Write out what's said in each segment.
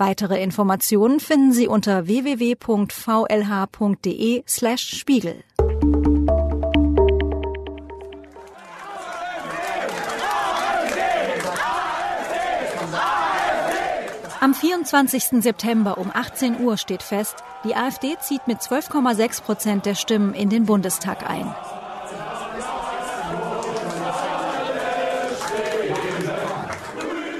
Weitere Informationen finden Sie unter www.vlh.de/spiegel. Am 24. September um 18 Uhr steht fest, die AfD zieht mit 12,6 Prozent der Stimmen in den Bundestag ein.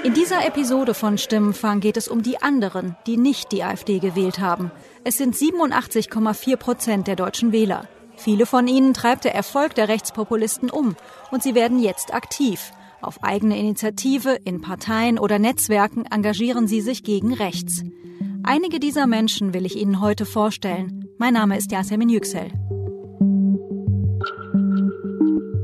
In dieser Episode von Stimmenfang geht es um die anderen, die nicht die AfD gewählt haben. Es sind 87,4 Prozent der deutschen Wähler. Viele von ihnen treibt der Erfolg der Rechtspopulisten um und sie werden jetzt aktiv. Auf eigene Initiative, in Parteien oder Netzwerken engagieren sie sich gegen rechts. Einige dieser Menschen will ich Ihnen heute vorstellen. Mein Name ist Yasemin Yüksel.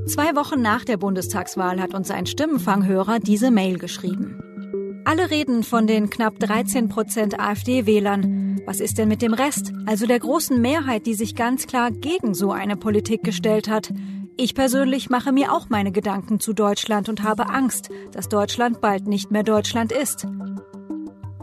Zwei Wochen nach der Bundestagswahl hat uns ein Stimmenfanghörer diese Mail geschrieben. Alle reden von den knapp 13 Prozent AfD-Wählern. Was ist denn mit dem Rest, also der großen Mehrheit, die sich ganz klar gegen so eine Politik gestellt hat? Ich persönlich mache mir auch meine Gedanken zu Deutschland und habe Angst, dass Deutschland bald nicht mehr Deutschland ist.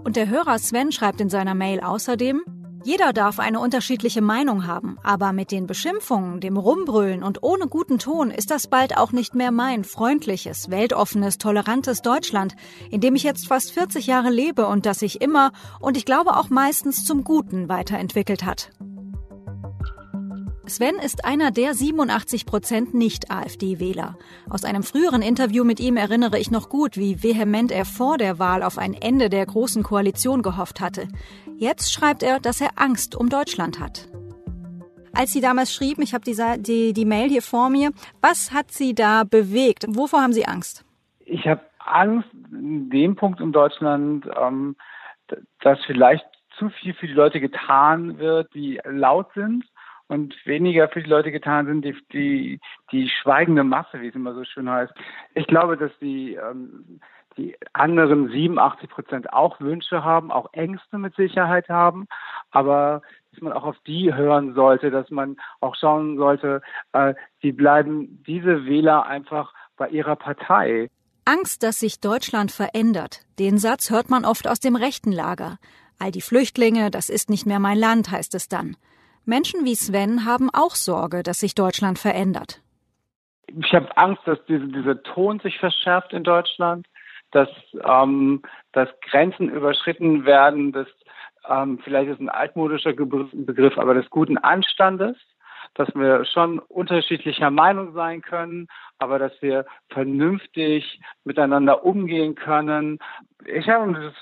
Und der Hörer Sven schreibt in seiner Mail außerdem, jeder darf eine unterschiedliche Meinung haben, aber mit den Beschimpfungen, dem Rumbrüllen und ohne guten Ton ist das bald auch nicht mehr mein freundliches, weltoffenes, tolerantes Deutschland, in dem ich jetzt fast 40 Jahre lebe und das sich immer und ich glaube auch meistens zum Guten weiterentwickelt hat. Sven ist einer der 87 Prozent Nicht-AfD-Wähler. Aus einem früheren Interview mit ihm erinnere ich noch gut, wie vehement er vor der Wahl auf ein Ende der Großen Koalition gehofft hatte. Jetzt schreibt er, dass er Angst um Deutschland hat. Als Sie damals schrieben, ich habe die, die, die Mail hier vor mir, was hat Sie da bewegt? Wovor haben Sie Angst? Ich habe Angst in dem Punkt um Deutschland, ähm, dass vielleicht zu viel für die Leute getan wird, die laut sind und weniger für die Leute getan sind, die, die, die schweigende Masse, wie es immer so schön heißt. Ich glaube, dass die, ähm, die anderen 87 Prozent auch Wünsche haben, auch Ängste mit Sicherheit haben, aber dass man auch auf die hören sollte, dass man auch schauen sollte, äh, bleiben diese Wähler einfach bei ihrer Partei. Angst, dass sich Deutschland verändert. Den Satz hört man oft aus dem rechten Lager. All die Flüchtlinge, das ist nicht mehr mein Land, heißt es dann. Menschen wie Sven haben auch Sorge, dass sich Deutschland verändert. Ich habe Angst, dass diese, dieser Ton sich verschärft in Deutschland, dass, ähm, dass Grenzen überschritten werden, dass ähm, vielleicht ist ein altmodischer Begriff, aber des guten Anstandes, dass wir schon unterschiedlicher Meinung sein können, aber dass wir vernünftig miteinander umgehen können. Ich habe das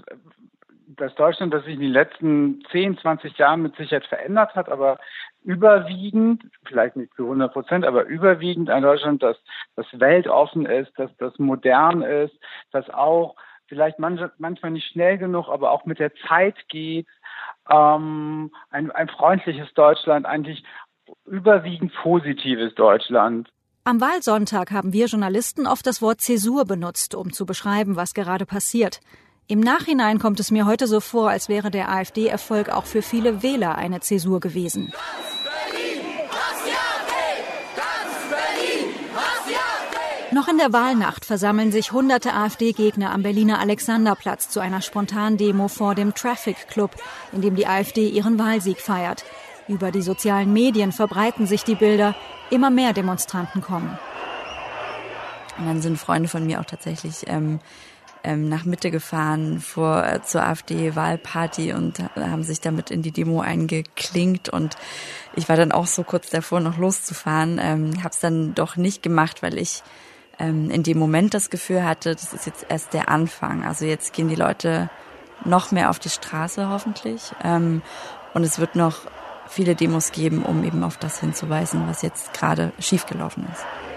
dass Deutschland das sich in den letzten 10, 20 Jahren mit Sicherheit verändert hat, aber überwiegend, vielleicht nicht zu 100 Prozent, aber überwiegend ein Deutschland, das, das weltoffen ist, dass das modern ist, das auch vielleicht manchmal nicht schnell genug, aber auch mit der Zeit geht, ähm, ein, ein freundliches Deutschland, eigentlich überwiegend positives Deutschland. Am Wahlsonntag haben wir Journalisten oft das Wort Zäsur benutzt, um zu beschreiben, was gerade passiert. Im Nachhinein kommt es mir heute so vor, als wäre der AfD-Erfolg auch für viele Wähler eine Zäsur gewesen. Noch in der Wahlnacht versammeln sich hunderte AfD-Gegner am Berliner Alexanderplatz zu einer Spontandemo vor dem Traffic Club, in dem die AfD ihren Wahlsieg feiert. Über die sozialen Medien verbreiten sich die Bilder, immer mehr Demonstranten kommen. Und dann sind Freunde von mir auch tatsächlich ähm, ähm, nach Mitte gefahren vor äh, zur AfD-Wahlparty und haben sich damit in die Demo eingeklinkt und ich war dann auch so kurz davor, noch loszufahren, ähm, habe es dann doch nicht gemacht, weil ich ähm, in dem Moment das Gefühl hatte, das ist jetzt erst der Anfang. Also jetzt gehen die Leute noch mehr auf die Straße hoffentlich ähm, und es wird noch viele Demos geben, um eben auf das hinzuweisen, was jetzt gerade schiefgelaufen ist.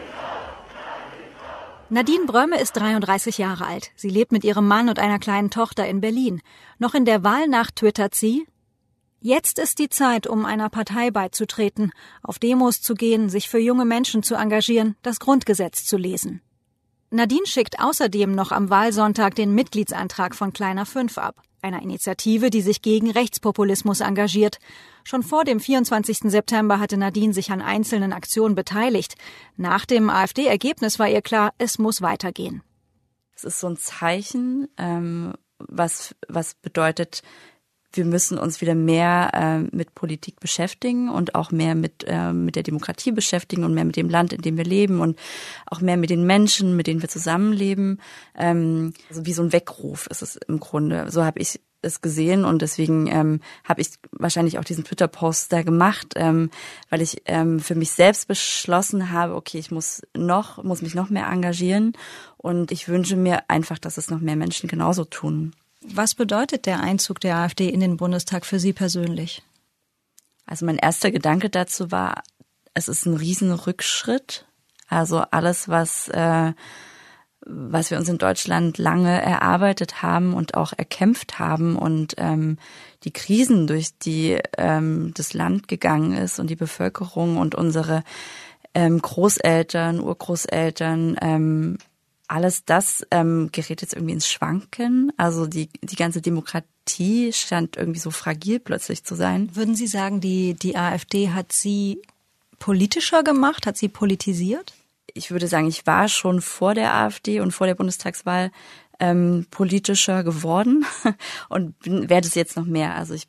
Nadine Brömme ist 33 Jahre alt. Sie lebt mit ihrem Mann und einer kleinen Tochter in Berlin. Noch in der Wahlnacht twittert sie, Jetzt ist die Zeit, um einer Partei beizutreten, auf Demos zu gehen, sich für junge Menschen zu engagieren, das Grundgesetz zu lesen. Nadine schickt außerdem noch am Wahlsonntag den Mitgliedsantrag von Kleiner 5 ab, einer Initiative, die sich gegen Rechtspopulismus engagiert. Schon vor dem 24. September hatte Nadine sich an einzelnen Aktionen beteiligt. Nach dem AfD-Ergebnis war ihr klar, es muss weitergehen. Es ist so ein Zeichen, ähm, was, was bedeutet, wir müssen uns wieder mehr äh, mit Politik beschäftigen und auch mehr mit, äh, mit der Demokratie beschäftigen und mehr mit dem Land, in dem wir leben und auch mehr mit den Menschen, mit denen wir zusammenleben. Ähm, also wie so ein Weckruf ist es im Grunde. So habe ich es gesehen und deswegen ähm, habe ich wahrscheinlich auch diesen Twitter-Post da gemacht, ähm, weil ich ähm, für mich selbst beschlossen habe, okay, ich muss noch, muss mich noch mehr engagieren und ich wünsche mir einfach, dass es noch mehr Menschen genauso tun. Was bedeutet der Einzug der AfD in den Bundestag für Sie persönlich? Also mein erster Gedanke dazu war, es ist ein Riesenrückschritt. Also alles, was, äh, was wir uns in Deutschland lange erarbeitet haben und auch erkämpft haben und ähm, die Krisen, durch die ähm, das Land gegangen ist und die Bevölkerung und unsere ähm, Großeltern, Urgroßeltern, ähm, alles das ähm, gerät jetzt irgendwie ins Schwanken. Also die, die ganze Demokratie scheint irgendwie so fragil plötzlich zu sein. Würden Sie sagen, die, die AfD hat Sie politischer gemacht, hat sie politisiert? Ich würde sagen, ich war schon vor der AfD und vor der Bundestagswahl ähm, politischer geworden und werde es jetzt noch mehr. Also ich,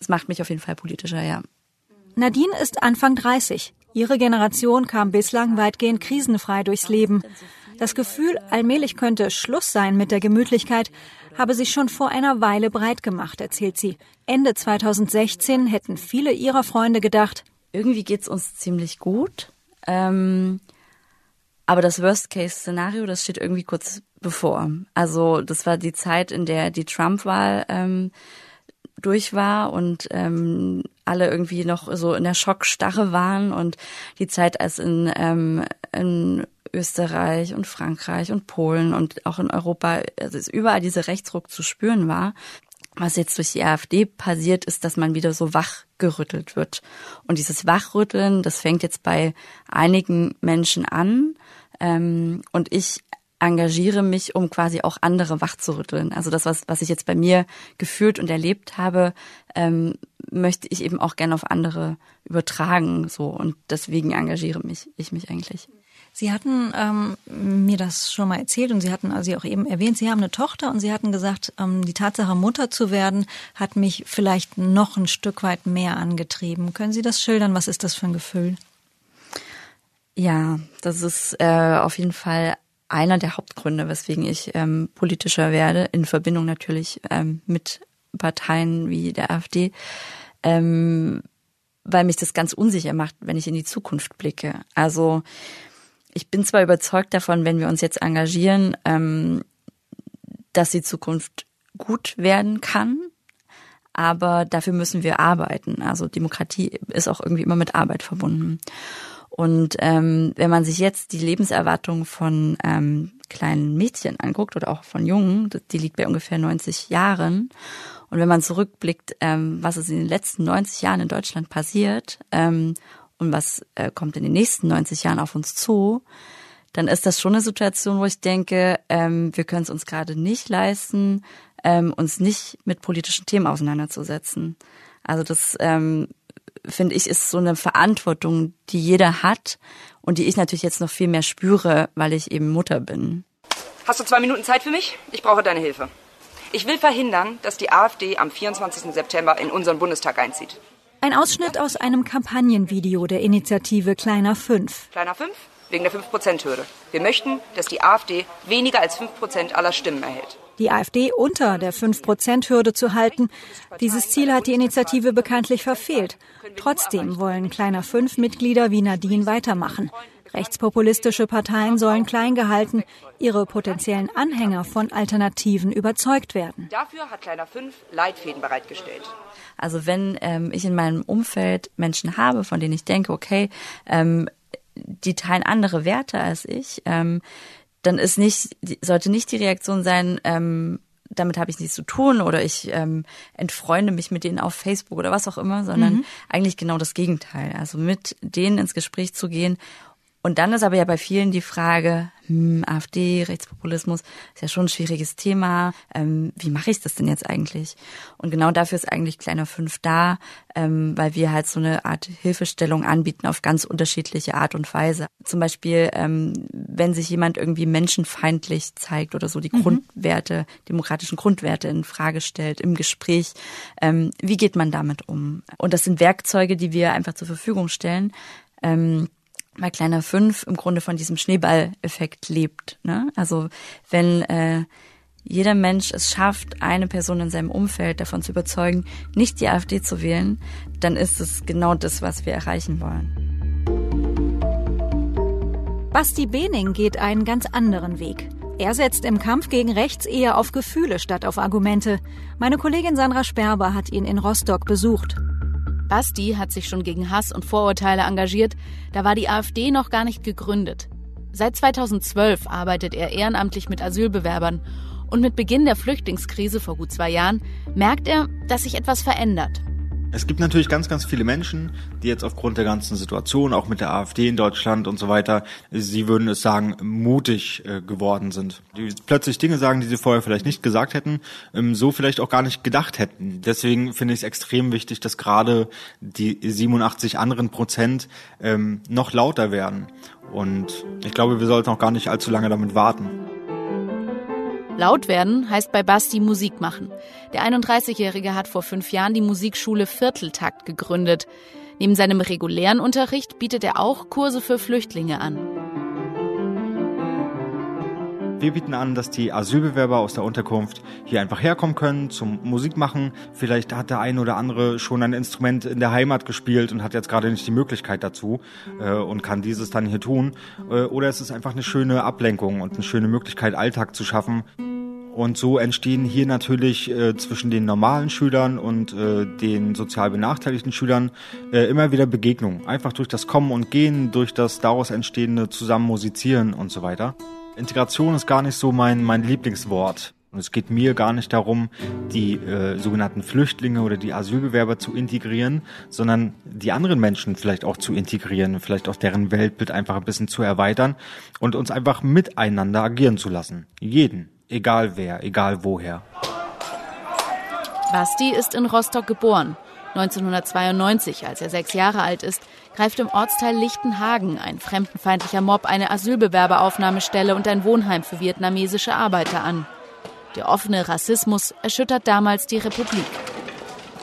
es macht mich auf jeden Fall politischer, ja. Nadine ist Anfang 30. Ihre Generation kam bislang weitgehend krisenfrei durchs Leben. Das Gefühl, allmählich könnte Schluss sein mit der Gemütlichkeit, habe sich schon vor einer Weile breit gemacht, erzählt sie. Ende 2016 hätten viele ihrer Freunde gedacht, irgendwie geht's uns ziemlich gut. Ähm, aber das Worst-Case-Szenario, das steht irgendwie kurz bevor. Also das war die Zeit, in der die Trump-Wahl ähm, durch war und ähm, alle irgendwie noch so in der Schockstarre waren und die Zeit, als in, ähm, in Österreich und Frankreich und Polen und auch in Europa, also es überall dieser Rechtsruck zu spüren war. Was jetzt durch die AfD passiert, ist, dass man wieder so wachgerüttelt wird. Und dieses Wachrütteln, das fängt jetzt bei einigen Menschen an. Ähm, und ich engagiere mich, um quasi auch andere wachzurütteln. Also das, was, was ich jetzt bei mir gefühlt und erlebt habe, ähm, möchte ich eben auch gerne auf andere übertragen. So und deswegen engagiere mich ich mich eigentlich. Sie hatten ähm, mir das schon mal erzählt und Sie hatten also auch eben erwähnt, Sie haben eine Tochter und Sie hatten gesagt, ähm, die Tatsache, Mutter zu werden, hat mich vielleicht noch ein Stück weit mehr angetrieben. Können Sie das schildern? Was ist das für ein Gefühl? Ja, das ist äh, auf jeden Fall einer der Hauptgründe, weswegen ich ähm, politischer werde, in Verbindung natürlich ähm, mit Parteien wie der AfD, ähm, weil mich das ganz unsicher macht, wenn ich in die Zukunft blicke. Also ich bin zwar überzeugt davon, wenn wir uns jetzt engagieren, ähm, dass die Zukunft gut werden kann, aber dafür müssen wir arbeiten. Also Demokratie ist auch irgendwie immer mit Arbeit verbunden. Und ähm, wenn man sich jetzt die Lebenserwartung von ähm, kleinen Mädchen anguckt oder auch von Jungen, die liegt bei ungefähr 90 Jahren. Und wenn man zurückblickt, ähm, was ist in den letzten 90 Jahren in Deutschland passiert ähm, und was äh, kommt in den nächsten 90 Jahren auf uns zu, dann ist das schon eine Situation, wo ich denke, ähm, wir können es uns gerade nicht leisten, ähm, uns nicht mit politischen Themen auseinanderzusetzen. Also das ähm, finde ich ist so eine Verantwortung, die jeder hat und die ich natürlich jetzt noch viel mehr spüre, weil ich eben Mutter bin. Hast du zwei Minuten Zeit für mich? Ich brauche deine Hilfe. Ich will verhindern, dass die AfD am 24. September in unseren Bundestag einzieht. Ein Ausschnitt aus einem Kampagnenvideo der Initiative Kleiner 5. Kleiner 5? Wegen der 5%-Hürde. Wir möchten, dass die AfD weniger als 5% aller Stimmen erhält. Die AfD unter der 5%-Hürde zu halten, dieses Ziel hat die Initiative bekanntlich verfehlt. Trotzdem wollen Kleiner 5 Mitglieder wie Nadine weitermachen. Rechtspopulistische Parteien sollen klein gehalten, ihre potenziellen Anhänger von Alternativen überzeugt werden. Dafür hat Kleiner 5 Leitfäden bereitgestellt. Also wenn ähm, ich in meinem Umfeld Menschen habe, von denen ich denke, okay, ähm, die teilen andere Werte als ich, ähm, dann ist nicht, sollte nicht die Reaktion sein, ähm, damit habe ich nichts zu tun oder ich ähm, entfreunde mich mit denen auf Facebook oder was auch immer, sondern mhm. eigentlich genau das Gegenteil. Also mit denen ins Gespräch zu gehen und dann ist aber ja bei vielen die Frage, hm, AfD, Rechtspopulismus, ist ja schon ein schwieriges Thema. Ähm, wie mache ich das denn jetzt eigentlich? Und genau dafür ist eigentlich Kleiner Fünf da, ähm, weil wir halt so eine Art Hilfestellung anbieten auf ganz unterschiedliche Art und Weise. Zum Beispiel, ähm, wenn sich jemand irgendwie menschenfeindlich zeigt oder so die mhm. Grundwerte, demokratischen Grundwerte in Frage stellt im Gespräch, ähm, wie geht man damit um? Und das sind Werkzeuge, die wir einfach zur Verfügung stellen. Bei Kleiner Fünf im Grunde von diesem Schneeballeffekt lebt. Ne? Also wenn äh, jeder Mensch es schafft, eine Person in seinem Umfeld davon zu überzeugen, nicht die AfD zu wählen, dann ist es genau das, was wir erreichen wollen. Basti Bening geht einen ganz anderen Weg. Er setzt im Kampf gegen rechts eher auf Gefühle statt auf Argumente. Meine Kollegin Sandra Sperber hat ihn in Rostock besucht. Basti hat sich schon gegen Hass und Vorurteile engagiert, da war die AfD noch gar nicht gegründet. Seit 2012 arbeitet er ehrenamtlich mit Asylbewerbern und mit Beginn der Flüchtlingskrise vor gut zwei Jahren merkt er, dass sich etwas verändert. Es gibt natürlich ganz, ganz viele Menschen, die jetzt aufgrund der ganzen Situation, auch mit der AfD in Deutschland und so weiter, sie würden es sagen, mutig äh, geworden sind. Die plötzlich Dinge sagen, die sie vorher vielleicht nicht gesagt hätten, ähm, so vielleicht auch gar nicht gedacht hätten. Deswegen finde ich es extrem wichtig, dass gerade die 87 anderen Prozent ähm, noch lauter werden. Und ich glaube, wir sollten auch gar nicht allzu lange damit warten. Laut werden heißt bei Basti Musik machen. Der 31-Jährige hat vor fünf Jahren die Musikschule Vierteltakt gegründet. Neben seinem regulären Unterricht bietet er auch Kurse für Flüchtlinge an. Wir bieten an, dass die Asylbewerber aus der Unterkunft hier einfach herkommen können zum Musik machen. Vielleicht hat der eine oder andere schon ein Instrument in der Heimat gespielt und hat jetzt gerade nicht die Möglichkeit dazu äh, und kann dieses dann hier tun. Äh, oder es ist einfach eine schöne Ablenkung und eine schöne Möglichkeit, Alltag zu schaffen. Und so entstehen hier natürlich äh, zwischen den normalen Schülern und äh, den sozial benachteiligten Schülern äh, immer wieder Begegnungen. Einfach durch das Kommen und Gehen, durch das daraus entstehende Zusammen musizieren und so weiter. Integration ist gar nicht so mein, mein Lieblingswort. Und es geht mir gar nicht darum, die äh, sogenannten Flüchtlinge oder die Asylbewerber zu integrieren, sondern die anderen Menschen vielleicht auch zu integrieren, vielleicht auch deren Weltbild einfach ein bisschen zu erweitern und uns einfach miteinander agieren zu lassen. Jeden, egal wer, egal woher. Basti ist in Rostock geboren 1992, als er sechs Jahre alt ist, greift im Ortsteil Lichtenhagen ein fremdenfeindlicher Mob eine Asylbewerberaufnahmestelle und ein Wohnheim für vietnamesische Arbeiter an. Der offene Rassismus erschüttert damals die Republik.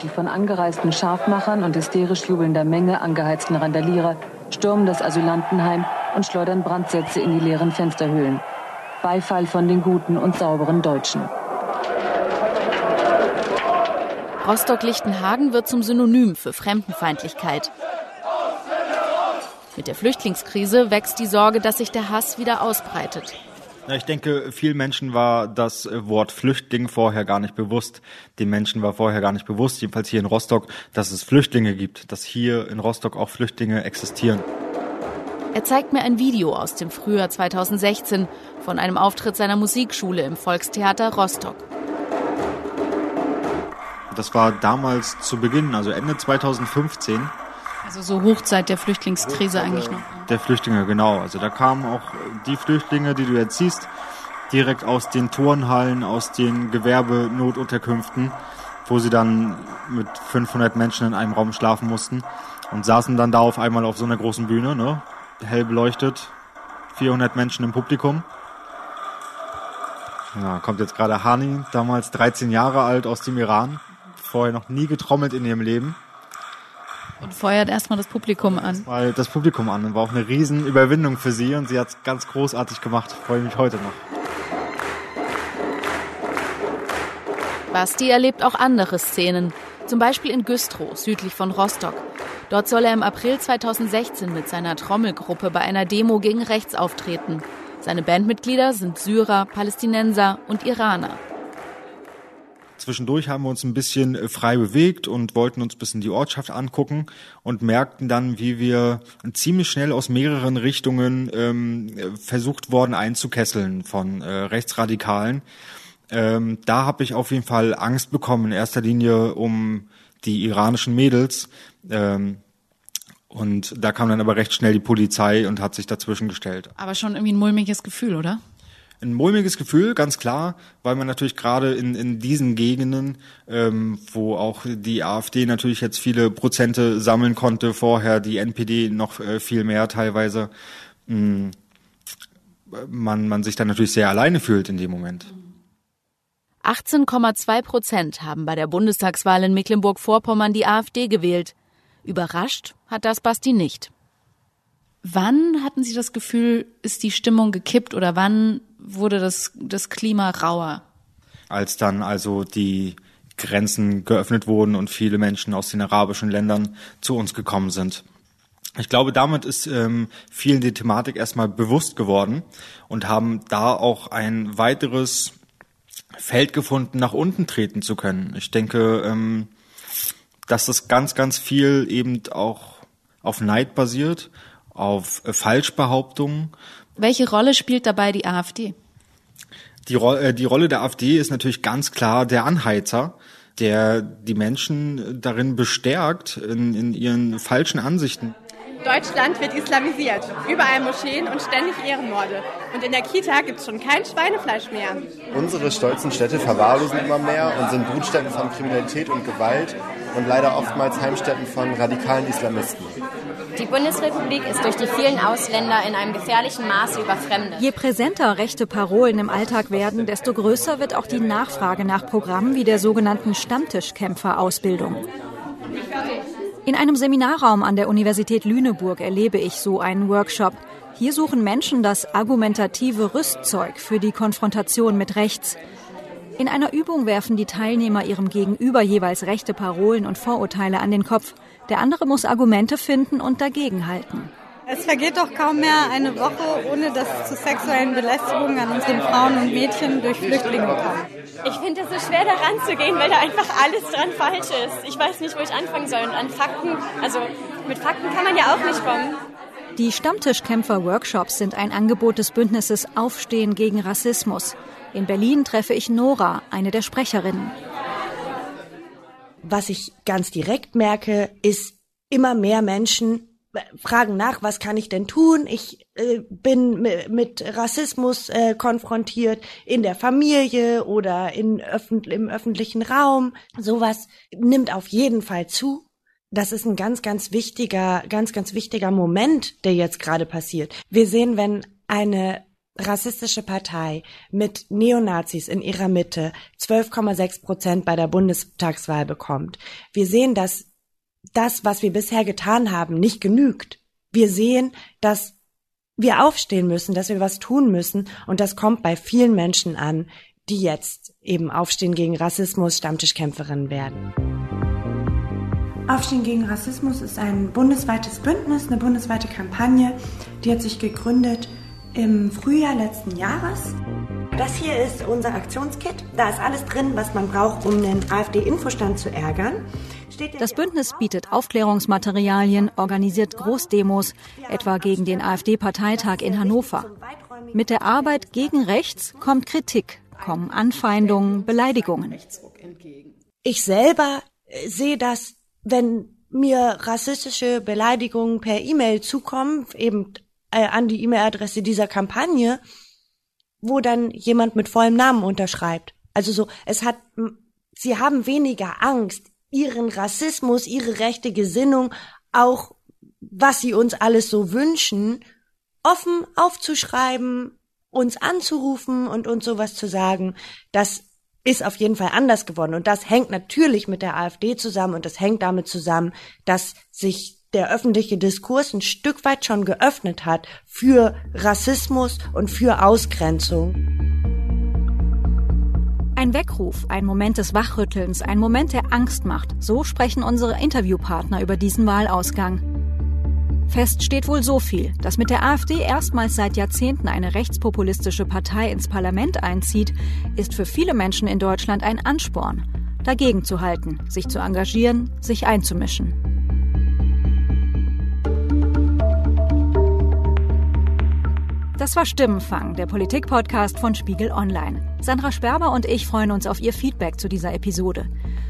Die von angereisten Scharfmachern und hysterisch jubelnder Menge angeheizten Randalierer stürmen das Asylantenheim und schleudern Brandsätze in die leeren Fensterhöhlen. Beifall von den guten und sauberen Deutschen. Rostock-Lichtenhagen wird zum Synonym für Fremdenfeindlichkeit. Mit der Flüchtlingskrise wächst die Sorge, dass sich der Hass wieder ausbreitet. Ich denke, vielen Menschen war das Wort Flüchtling vorher gar nicht bewusst. Den Menschen war vorher gar nicht bewusst, jedenfalls hier in Rostock, dass es Flüchtlinge gibt, dass hier in Rostock auch Flüchtlinge existieren. Er zeigt mir ein Video aus dem Frühjahr 2016 von einem Auftritt seiner Musikschule im Volkstheater Rostock. Das war damals zu Beginn, also Ende 2015. Also so Hochzeit der Flüchtlingskrise eigentlich noch. Der Flüchtlinge, genau. Also da kamen auch die Flüchtlinge, die du jetzt siehst, direkt aus den Turnhallen, aus den Gewerbenotunterkünften, wo sie dann mit 500 Menschen in einem Raum schlafen mussten und saßen dann da auf einmal auf so einer großen Bühne, ne? hell beleuchtet, 400 Menschen im Publikum. Ja, kommt jetzt gerade Hani, damals 13 Jahre alt aus dem Iran vorher noch nie getrommelt in ihrem Leben. Und feuert erstmal das Publikum an. Mal das Publikum an und war auch eine Riesenüberwindung für sie und sie hat es ganz großartig gemacht. Freue mich heute noch. Basti erlebt auch andere Szenen, zum Beispiel in Güstrow, südlich von Rostock. Dort soll er im April 2016 mit seiner Trommelgruppe bei einer Demo gegen rechts auftreten. Seine Bandmitglieder sind Syrer, Palästinenser und Iraner. Zwischendurch haben wir uns ein bisschen äh, frei bewegt und wollten uns ein bisschen die Ortschaft angucken und merkten dann, wie wir ziemlich schnell aus mehreren Richtungen ähm, versucht worden einzukesseln von äh, Rechtsradikalen. Ähm, da habe ich auf jeden Fall Angst bekommen, in erster Linie um die iranischen Mädels. Ähm, und da kam dann aber recht schnell die Polizei und hat sich dazwischen gestellt. Aber schon irgendwie ein mulmiges Gefühl, oder? Ein mulmiges Gefühl, ganz klar, weil man natürlich gerade in, in diesen Gegenden, ähm, wo auch die AfD natürlich jetzt viele Prozente sammeln konnte, vorher die NPD noch äh, viel mehr teilweise, mh, mm, man, man sich dann natürlich sehr alleine fühlt in dem Moment. 18,2 Prozent haben bei der Bundestagswahl in Mecklenburg-Vorpommern die AfD gewählt. Überrascht hat das Basti nicht. Wann hatten Sie das Gefühl, ist die Stimmung gekippt oder wann wurde das, das Klima rauer? Als dann also die Grenzen geöffnet wurden und viele Menschen aus den arabischen Ländern zu uns gekommen sind. Ich glaube, damit ist ähm, vielen die Thematik erstmal bewusst geworden und haben da auch ein weiteres Feld gefunden, nach unten treten zu können. Ich denke, ähm, dass das ganz, ganz viel eben auch auf Neid basiert, auf Falschbehauptungen. Welche Rolle spielt dabei die AfD? Die, Ro äh, die Rolle der AfD ist natürlich ganz klar der Anheizer, der die Menschen darin bestärkt in, in ihren falschen Ansichten. Deutschland wird islamisiert. Überall Moscheen und ständig Ehrenmorde. Und in der Kita gibt es schon kein Schweinefleisch mehr. Unsere stolzen Städte verwahrlosen immer mehr und sind Brutstätten von Kriminalität und Gewalt und leider oftmals Heimstätten von radikalen Islamisten. Die Bundesrepublik ist durch die vielen Ausländer in einem gefährlichen Maße überfremdet. Je präsenter rechte Parolen im Alltag werden, desto größer wird auch die Nachfrage nach Programmen wie der sogenannten Stammtischkämpferausbildung. In einem Seminarraum an der Universität Lüneburg erlebe ich so einen Workshop. Hier suchen Menschen das argumentative Rüstzeug für die Konfrontation mit rechts. In einer Übung werfen die Teilnehmer ihrem Gegenüber jeweils rechte Parolen und Vorurteile an den Kopf. Der andere muss Argumente finden und dagegenhalten. Es vergeht doch kaum mehr eine Woche, ohne dass es zu sexuellen Belästigungen an unseren Frauen und Mädchen durch Flüchtlinge kommt. Ich finde es so schwer, da ranzugehen, weil da einfach alles dran falsch ist. Ich weiß nicht, wo ich anfangen soll. Und an Fakten, also mit Fakten kann man ja auch nicht kommen. Die Stammtischkämpfer-Workshops sind ein Angebot des Bündnisses Aufstehen gegen Rassismus. In Berlin treffe ich Nora, eine der Sprecherinnen. Was ich ganz direkt merke, ist, immer mehr Menschen fragen nach, was kann ich denn tun? Ich äh, bin mit Rassismus äh, konfrontiert in der Familie oder in öffent im öffentlichen Raum. Sowas nimmt auf jeden Fall zu. Das ist ein ganz, ganz wichtiger, ganz, ganz wichtiger Moment, der jetzt gerade passiert. Wir sehen, wenn eine rassistische Partei mit Neonazis in ihrer Mitte 12,6 Prozent bei der Bundestagswahl bekommt. Wir sehen, dass das, was wir bisher getan haben, nicht genügt. Wir sehen, dass wir aufstehen müssen, dass wir was tun müssen und das kommt bei vielen Menschen an, die jetzt eben aufstehen gegen Rassismus, Stammtischkämpferinnen werden. Aufstehen gegen Rassismus ist ein bundesweites Bündnis, eine bundesweite Kampagne, die hat sich gegründet im Frühjahr letzten Jahres. Das hier ist unser Aktionskit. Da ist alles drin, was man braucht, um den AfD-Infostand zu ärgern. Das Bündnis bietet Aufklärungsmaterialien, organisiert Großdemos, etwa gegen den AfD-Parteitag in Hannover. Mit der Arbeit gegen rechts kommt Kritik, kommen Anfeindungen, Beleidigungen. Ich selber äh, sehe das, wenn mir rassistische Beleidigungen per E-Mail zukommen, eben äh, an die E-Mail-Adresse dieser Kampagne, wo dann jemand mit vollem Namen unterschreibt. Also so, es hat, sie haben weniger Angst, ihren Rassismus, ihre rechte Gesinnung, auch was sie uns alles so wünschen, offen aufzuschreiben, uns anzurufen und uns sowas zu sagen, das ist auf jeden Fall anders geworden. Und das hängt natürlich mit der AfD zusammen und das hängt damit zusammen, dass sich der öffentliche Diskurs ein Stück weit schon geöffnet hat für Rassismus und für Ausgrenzung. Ein Weckruf, ein Moment des Wachrüttelns, ein Moment, der Angst macht. So sprechen unsere Interviewpartner über diesen Wahlausgang. Fest steht wohl so viel, dass mit der AfD erstmals seit Jahrzehnten eine rechtspopulistische Partei ins Parlament einzieht, ist für viele Menschen in Deutschland ein Ansporn, dagegen zu halten, sich zu engagieren, sich einzumischen. Das war Stimmenfang, der Politik-Podcast von Spiegel Online. Sandra Sperber und ich freuen uns auf Ihr Feedback zu dieser Episode.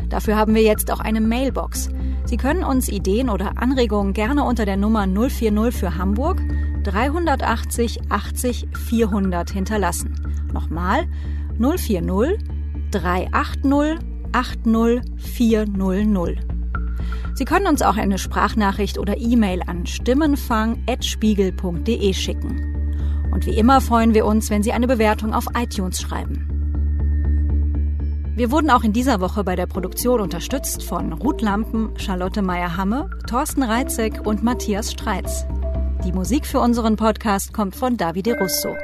Dafür haben wir jetzt auch eine Mailbox. Sie können uns Ideen oder Anregungen gerne unter der Nummer 040 für Hamburg 380 80 400 hinterlassen. Nochmal 040 380 80 400. Sie können uns auch eine Sprachnachricht oder E-Mail an stimmenfang.spiegel.de schicken. Und wie immer freuen wir uns, wenn Sie eine Bewertung auf iTunes schreiben. Wir wurden auch in dieser Woche bei der Produktion unterstützt von Ruth Lampen, Charlotte Meyer-Hamme, Thorsten Reitzek und Matthias Streitz. Die Musik für unseren Podcast kommt von Davide Russo.